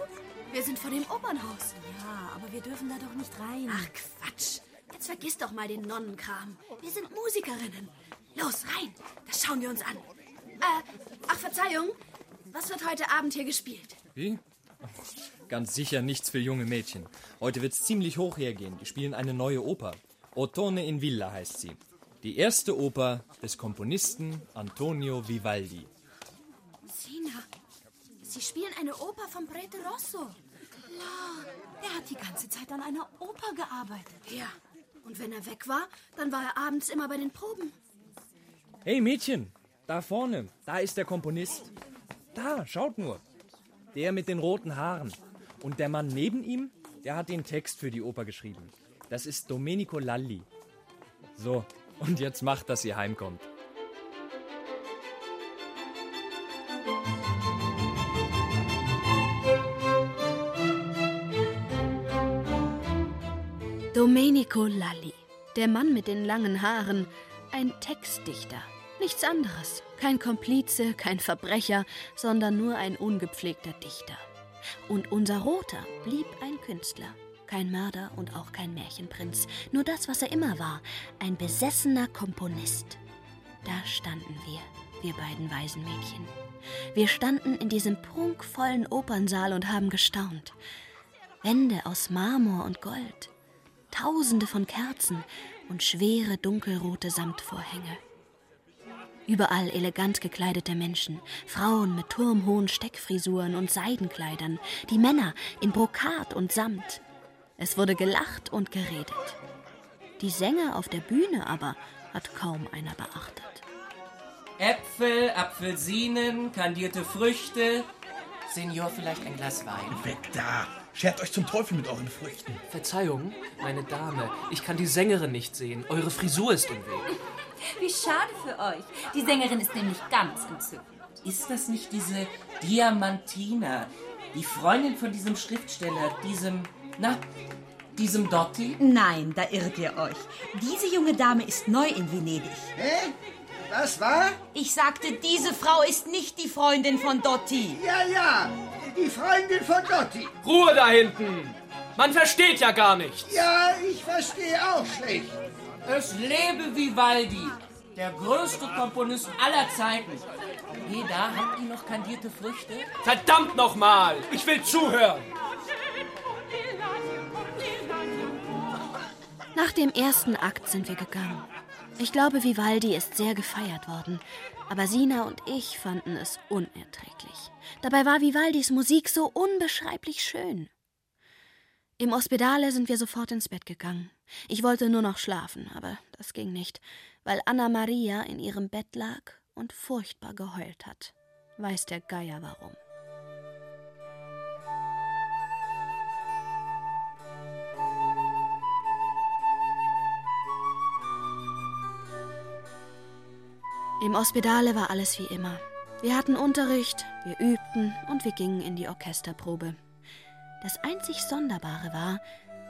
Wir sind vor dem Opernhaus. Ja, aber wir dürfen da doch nicht rein. Ach, Quatsch. Jetzt vergiss doch mal den Nonnenkram. Wir sind Musikerinnen. Los, rein. Das schauen wir uns an. Äh, ach, Verzeihung. Was wird heute Abend hier gespielt? Wie? Ganz sicher nichts für junge Mädchen. Heute wird's ziemlich hoch hergehen. Die spielen eine neue Oper. Ottone in Villa heißt sie. Die erste Oper des Komponisten Antonio Vivaldi. Sina, Sie spielen eine Oper von Prete Rosso. Ja, er hat die ganze Zeit an einer Oper gearbeitet. Ja, und wenn er weg war, dann war er abends immer bei den Proben. Hey Mädchen, da vorne, da ist der Komponist. Da, schaut nur. Der mit den roten Haaren. Und der Mann neben ihm, der hat den Text für die Oper geschrieben. Das ist Domenico Lalli. So, und jetzt macht, dass ihr heimkommt. Domenico Lalli, der Mann mit den langen Haaren, ein Textdichter. Nichts anderes. Kein Komplize, kein Verbrecher, sondern nur ein ungepflegter Dichter. Und unser Roter blieb ein Künstler. Kein Mörder und auch kein Märchenprinz. Nur das, was er immer war. Ein besessener Komponist. Da standen wir, wir beiden Waisenmädchen. Wir standen in diesem prunkvollen Opernsaal und haben gestaunt. Wände aus Marmor und Gold. Tausende von Kerzen und schwere dunkelrote Samtvorhänge. Überall elegant gekleidete Menschen, Frauen mit turmhohen Steckfrisuren und Seidenkleidern, die Männer in Brokat und Samt. Es wurde gelacht und geredet. Die Sänger auf der Bühne aber hat kaum einer beachtet. Äpfel, Apfelsinen, kandierte Früchte. Senior, vielleicht ein Glas Wein? Weg da! Schert euch zum Teufel mit euren Früchten. Verzeihung, meine Dame, ich kann die Sängerin nicht sehen. Eure Frisur ist im Weg. Wie schade für euch. Die Sängerin ist nämlich ganz entzückend. Ist das nicht diese Diamantina, die Freundin von diesem Schriftsteller, diesem, na, diesem Dotti? Nein, da irrt ihr euch. Diese junge Dame ist neu in Venedig. Hä? Was war? Ich sagte, diese Frau ist nicht die Freundin von Dotti. Ja, ja, die Freundin von Dotti. Ruhe da hinten! Man versteht ja gar nichts. Ja, ich verstehe auch schlecht. Es lebe Vivaldi, der größte Komponist aller Zeiten. Hey, da habt ihr noch kandierte Früchte? Verdammt nochmal! Ich will zuhören! Nach dem ersten Akt sind wir gegangen. Ich glaube, Vivaldi ist sehr gefeiert worden, aber Sina und ich fanden es unerträglich. Dabei war Vivaldis Musik so unbeschreiblich schön. Im Ospedale sind wir sofort ins Bett gegangen. Ich wollte nur noch schlafen, aber das ging nicht, weil Anna Maria in ihrem Bett lag und furchtbar geheult hat. Weiß der Geier warum. Im Ospedale war alles wie immer. Wir hatten Unterricht, wir übten und wir gingen in die Orchesterprobe. Das einzig Sonderbare war,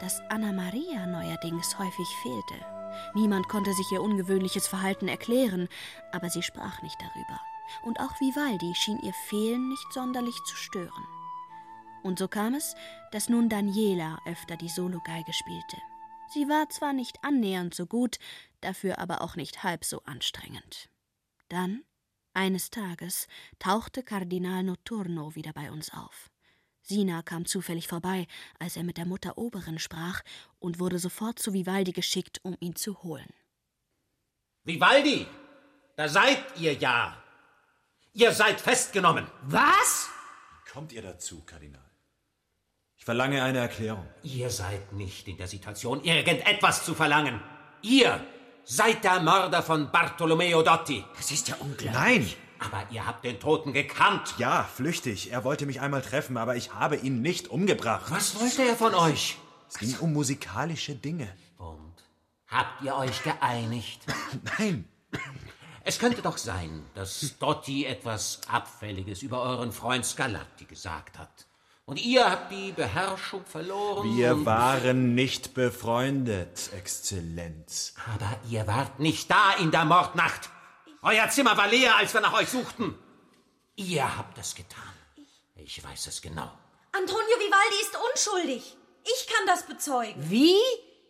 dass Anna Maria neuerdings häufig fehlte. Niemand konnte sich ihr ungewöhnliches Verhalten erklären, aber sie sprach nicht darüber. Und auch Vivaldi schien ihr Fehlen nicht sonderlich zu stören. Und so kam es, dass nun Daniela öfter die Sologeige spielte. Sie war zwar nicht annähernd so gut, dafür aber auch nicht halb so anstrengend. Dann, eines Tages, tauchte Kardinal Notturno wieder bei uns auf. Sina kam zufällig vorbei, als er mit der Mutter Oberin sprach, und wurde sofort zu Vivaldi geschickt, um ihn zu holen. Vivaldi, da seid ihr ja. Ihr seid festgenommen. Was? Kommt ihr dazu, Kardinal? Ich verlange eine Erklärung. Ihr seid nicht in der Situation, irgendetwas zu verlangen. Ihr seid der Mörder von Bartolomeo Dotti. Das ist ja unglaublich. Nein! Aber ihr habt den Toten gekannt. Ja, flüchtig. Er wollte mich einmal treffen, aber ich habe ihn nicht umgebracht. Was wollte er von euch? Es ging um musikalische Dinge. Und habt ihr euch geeinigt? Nein. Es könnte doch sein, dass Dotti etwas Abfälliges über euren Freund Scarlatti gesagt hat. Und ihr habt die Beherrschung verloren. Wir waren nicht befreundet, Exzellenz. Aber ihr wart nicht da in der Mordnacht. Euer Zimmer war leer, als wir nach euch suchten. Ihr habt es getan. Ich weiß es genau. Antonio Vivaldi ist unschuldig. Ich kann das bezeugen. Wie?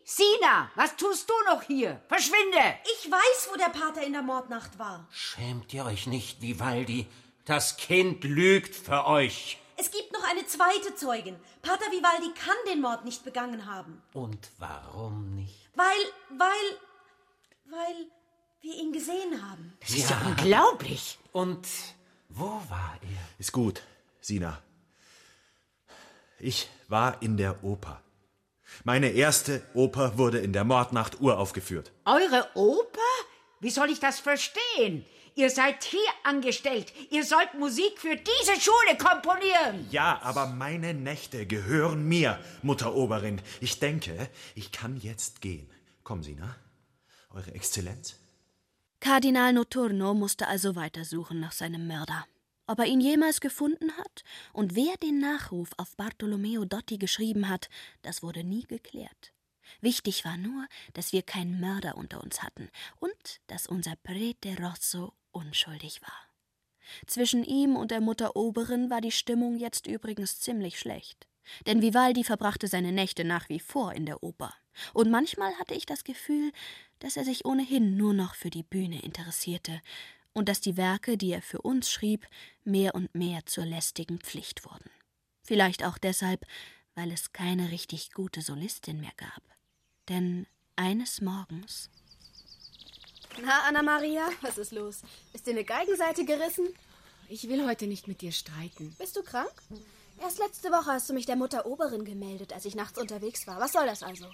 Sina, was tust du noch hier? Verschwinde! Ich weiß, wo der Pater in der Mordnacht war. Schämt ihr euch nicht, Vivaldi? Das Kind lügt für euch. Es gibt noch eine zweite Zeugin. Pater Vivaldi kann den Mord nicht begangen haben. Und warum nicht? Weil, weil, weil wir ihn gesehen haben. Das ist ja unglaublich. Und wo war er? Ist gut, Sina. Ich war in der Oper. Meine erste Oper wurde in der Mordnacht uraufgeführt. Eure Oper? Wie soll ich das verstehen? Ihr seid hier angestellt. Ihr sollt Musik für diese Schule komponieren. Ja, aber meine Nächte gehören mir, Mutter Oberin. Ich denke, ich kann jetzt gehen. Kommen Sie, na? Eure Exzellenz? Kardinal Noturno musste also weitersuchen nach seinem Mörder. Ob er ihn jemals gefunden hat und wer den Nachruf auf Bartolomeo Dotti geschrieben hat, das wurde nie geklärt. Wichtig war nur, dass wir keinen Mörder unter uns hatten und dass unser Prete Rosso unschuldig war. Zwischen ihm und der Mutter Oberin war die Stimmung jetzt übrigens ziemlich schlecht. Denn Vivaldi verbrachte seine Nächte nach wie vor in der Oper. Und manchmal hatte ich das Gefühl, dass er sich ohnehin nur noch für die Bühne interessierte und dass die Werke, die er für uns schrieb, mehr und mehr zur lästigen Pflicht wurden. Vielleicht auch deshalb, weil es keine richtig gute Solistin mehr gab. Denn eines Morgens. Na, Anna-Maria, was ist los? Ist dir eine Geigenseite gerissen? Ich will heute nicht mit dir streiten. Bist du krank? Erst letzte Woche hast du mich der Mutter Oberin gemeldet, als ich nachts unterwegs war. Was soll das also?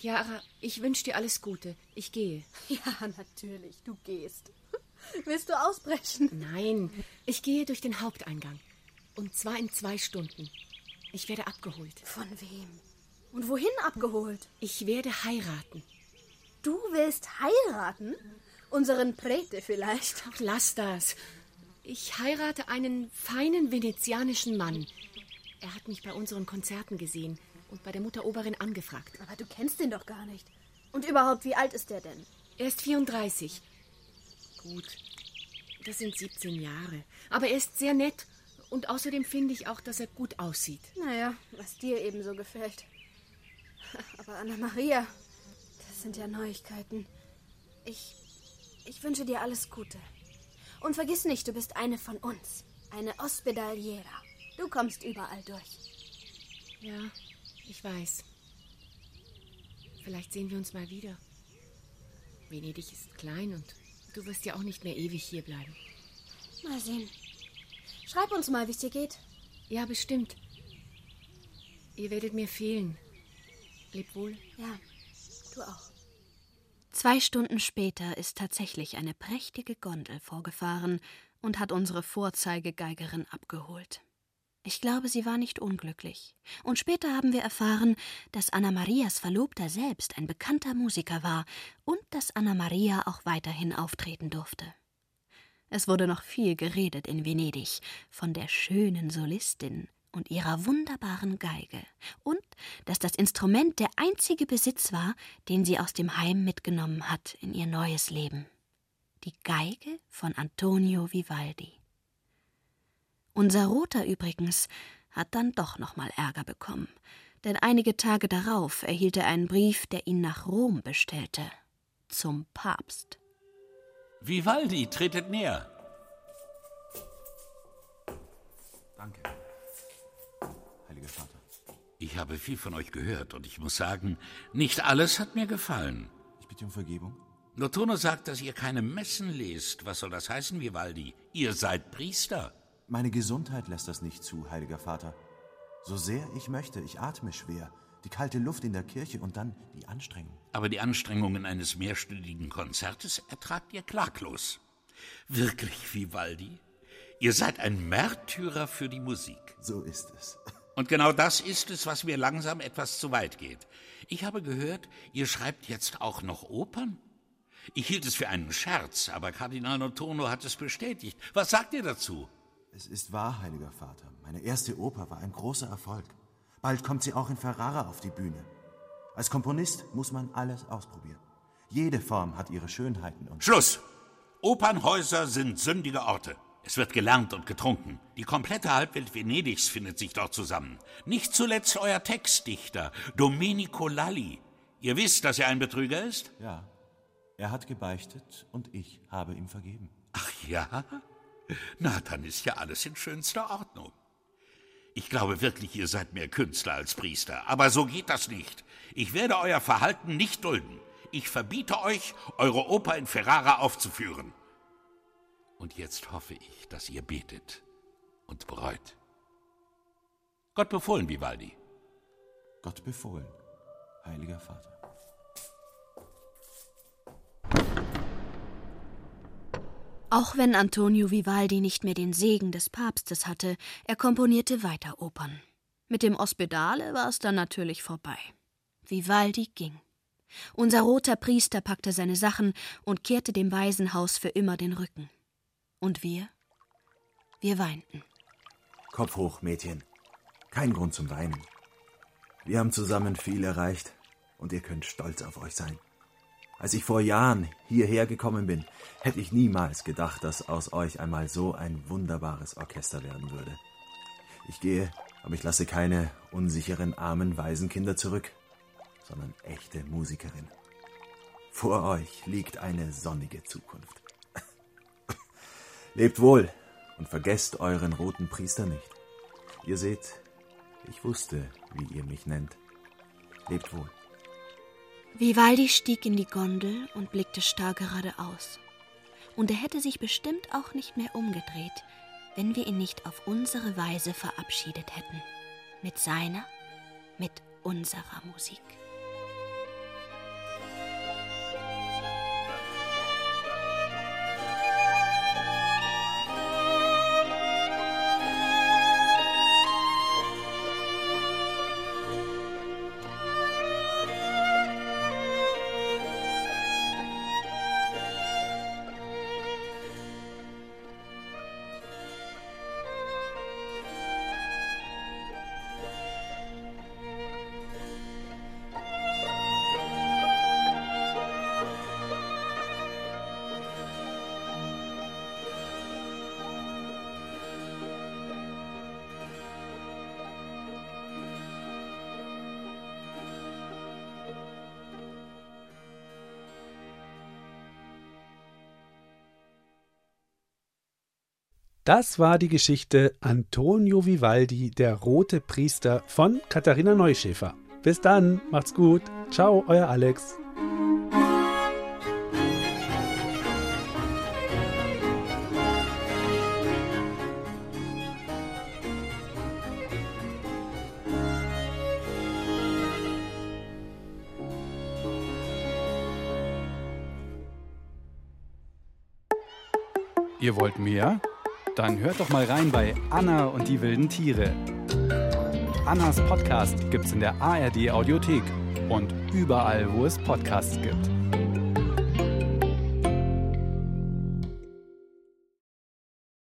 Chiara, ich wünsche dir alles Gute. Ich gehe. Ja, natürlich, du gehst. Willst du ausbrechen? Nein, ich gehe durch den Haupteingang. Und zwar in zwei Stunden. Ich werde abgeholt. Von wem? Und wohin abgeholt? Ich werde heiraten. Du willst heiraten? Unseren Prete vielleicht? Ach, lass das. Ich heirate einen feinen venezianischen Mann. Er hat mich bei unseren Konzerten gesehen und bei der Mutter Oberin angefragt. Aber du kennst ihn doch gar nicht. Und überhaupt, wie alt ist er denn? Er ist 34. Gut, das sind 17 Jahre. Aber er ist sehr nett und außerdem finde ich auch, dass er gut aussieht. Naja, was dir ebenso gefällt. Aber Anna-Maria, das sind ja Neuigkeiten. Ich. Ich wünsche dir alles Gute. Und vergiss nicht, du bist eine von uns. Eine Hospedaliera. Du kommst überall durch. Ja, ich weiß. Vielleicht sehen wir uns mal wieder. Venedig ist klein und du wirst ja auch nicht mehr ewig hier bleiben. Mal sehen. Schreib uns mal, wie es dir geht. Ja, bestimmt. Ihr werdet mir fehlen. Leb wohl. Ja, du auch. Zwei Stunden später ist tatsächlich eine prächtige Gondel vorgefahren und hat unsere Vorzeigegeigerin abgeholt. Ich glaube, sie war nicht unglücklich. Und später haben wir erfahren, dass Anna Marias Verlobter selbst ein bekannter Musiker war und dass Anna Maria auch weiterhin auftreten durfte. Es wurde noch viel geredet in Venedig von der schönen Solistin und ihrer wunderbaren Geige und dass das Instrument der einzige Besitz war, den sie aus dem Heim mitgenommen hat in ihr neues Leben. Die Geige von Antonio Vivaldi. Unser Roter übrigens hat dann doch noch mal Ärger bekommen, denn einige Tage darauf erhielt er einen Brief, der ihn nach Rom bestellte. Zum Papst. Vivaldi, tretet näher. Danke, heiliger Vater. Ich habe viel von euch gehört und ich muss sagen, nicht alles hat mir gefallen. Ich bitte um Vergebung. Notono sagt, dass ihr keine Messen lest. Was soll das heißen, Vivaldi? Ihr seid Priester. Meine Gesundheit lässt das nicht zu, heiliger Vater. So sehr ich möchte, ich atme schwer. Die kalte Luft in der Kirche und dann die Anstrengung. Aber die Anstrengungen eines mehrstündigen Konzertes ertragt ihr klaglos. Wirklich, Vivaldi? Ihr seid ein Märtyrer für die Musik. So ist es. Und genau das ist es, was mir langsam etwas zu weit geht. Ich habe gehört, ihr schreibt jetzt auch noch Opern? Ich hielt es für einen Scherz, aber Kardinal Notono hat es bestätigt. Was sagt ihr dazu? Es ist wahr, heiliger Vater. Meine erste Oper war ein großer Erfolg. Bald kommt sie auch in Ferrara auf die Bühne. Als Komponist muss man alles ausprobieren. Jede Form hat ihre Schönheiten und. Schluss! Opernhäuser sind sündige Orte. Es wird gelernt und getrunken. Die komplette Halbwelt Venedigs findet sich dort zusammen. Nicht zuletzt euer Textdichter, Domenico Lalli. Ihr wisst, dass er ein Betrüger ist? Ja. Er hat gebeichtet und ich habe ihm vergeben. Ach ja? Na, dann ist ja alles in schönster Ordnung. Ich glaube wirklich, ihr seid mehr Künstler als Priester. Aber so geht das nicht. Ich werde euer Verhalten nicht dulden. Ich verbiete euch, eure Oper in Ferrara aufzuführen. Und jetzt hoffe ich, dass ihr betet und bereut. Gott befohlen, Vivaldi. Gott befohlen, heiliger Vater. Auch wenn Antonio Vivaldi nicht mehr den Segen des Papstes hatte, er komponierte weiter Opern. Mit dem Ospedale war es dann natürlich vorbei. Vivaldi ging. Unser roter Priester packte seine Sachen und kehrte dem Waisenhaus für immer den Rücken. Und wir? Wir weinten. Kopf hoch, Mädchen. Kein Grund zum Weinen. Wir haben zusammen viel erreicht und ihr könnt stolz auf euch sein. Als ich vor Jahren hierher gekommen bin, hätte ich niemals gedacht, dass aus euch einmal so ein wunderbares Orchester werden würde. Ich gehe, aber ich lasse keine unsicheren, armen Waisenkinder zurück, sondern echte Musikerin. Vor euch liegt eine sonnige Zukunft. Lebt wohl und vergesst euren roten Priester nicht. Ihr seht, ich wusste, wie ihr mich nennt. Lebt wohl. Vivaldi stieg in die Gondel und blickte starr geradeaus. Und er hätte sich bestimmt auch nicht mehr umgedreht, wenn wir ihn nicht auf unsere Weise verabschiedet hätten. Mit seiner, mit unserer Musik. Das war die Geschichte Antonio Vivaldi, der rote Priester von Katharina Neuschäfer. Bis dann, macht's gut. Ciao, euer Alex. Ihr wollt mehr? Dann hört doch mal rein bei Anna und die wilden Tiere. Annas Podcast gibt's in der ARD Audiothek und überall, wo es Podcasts gibt.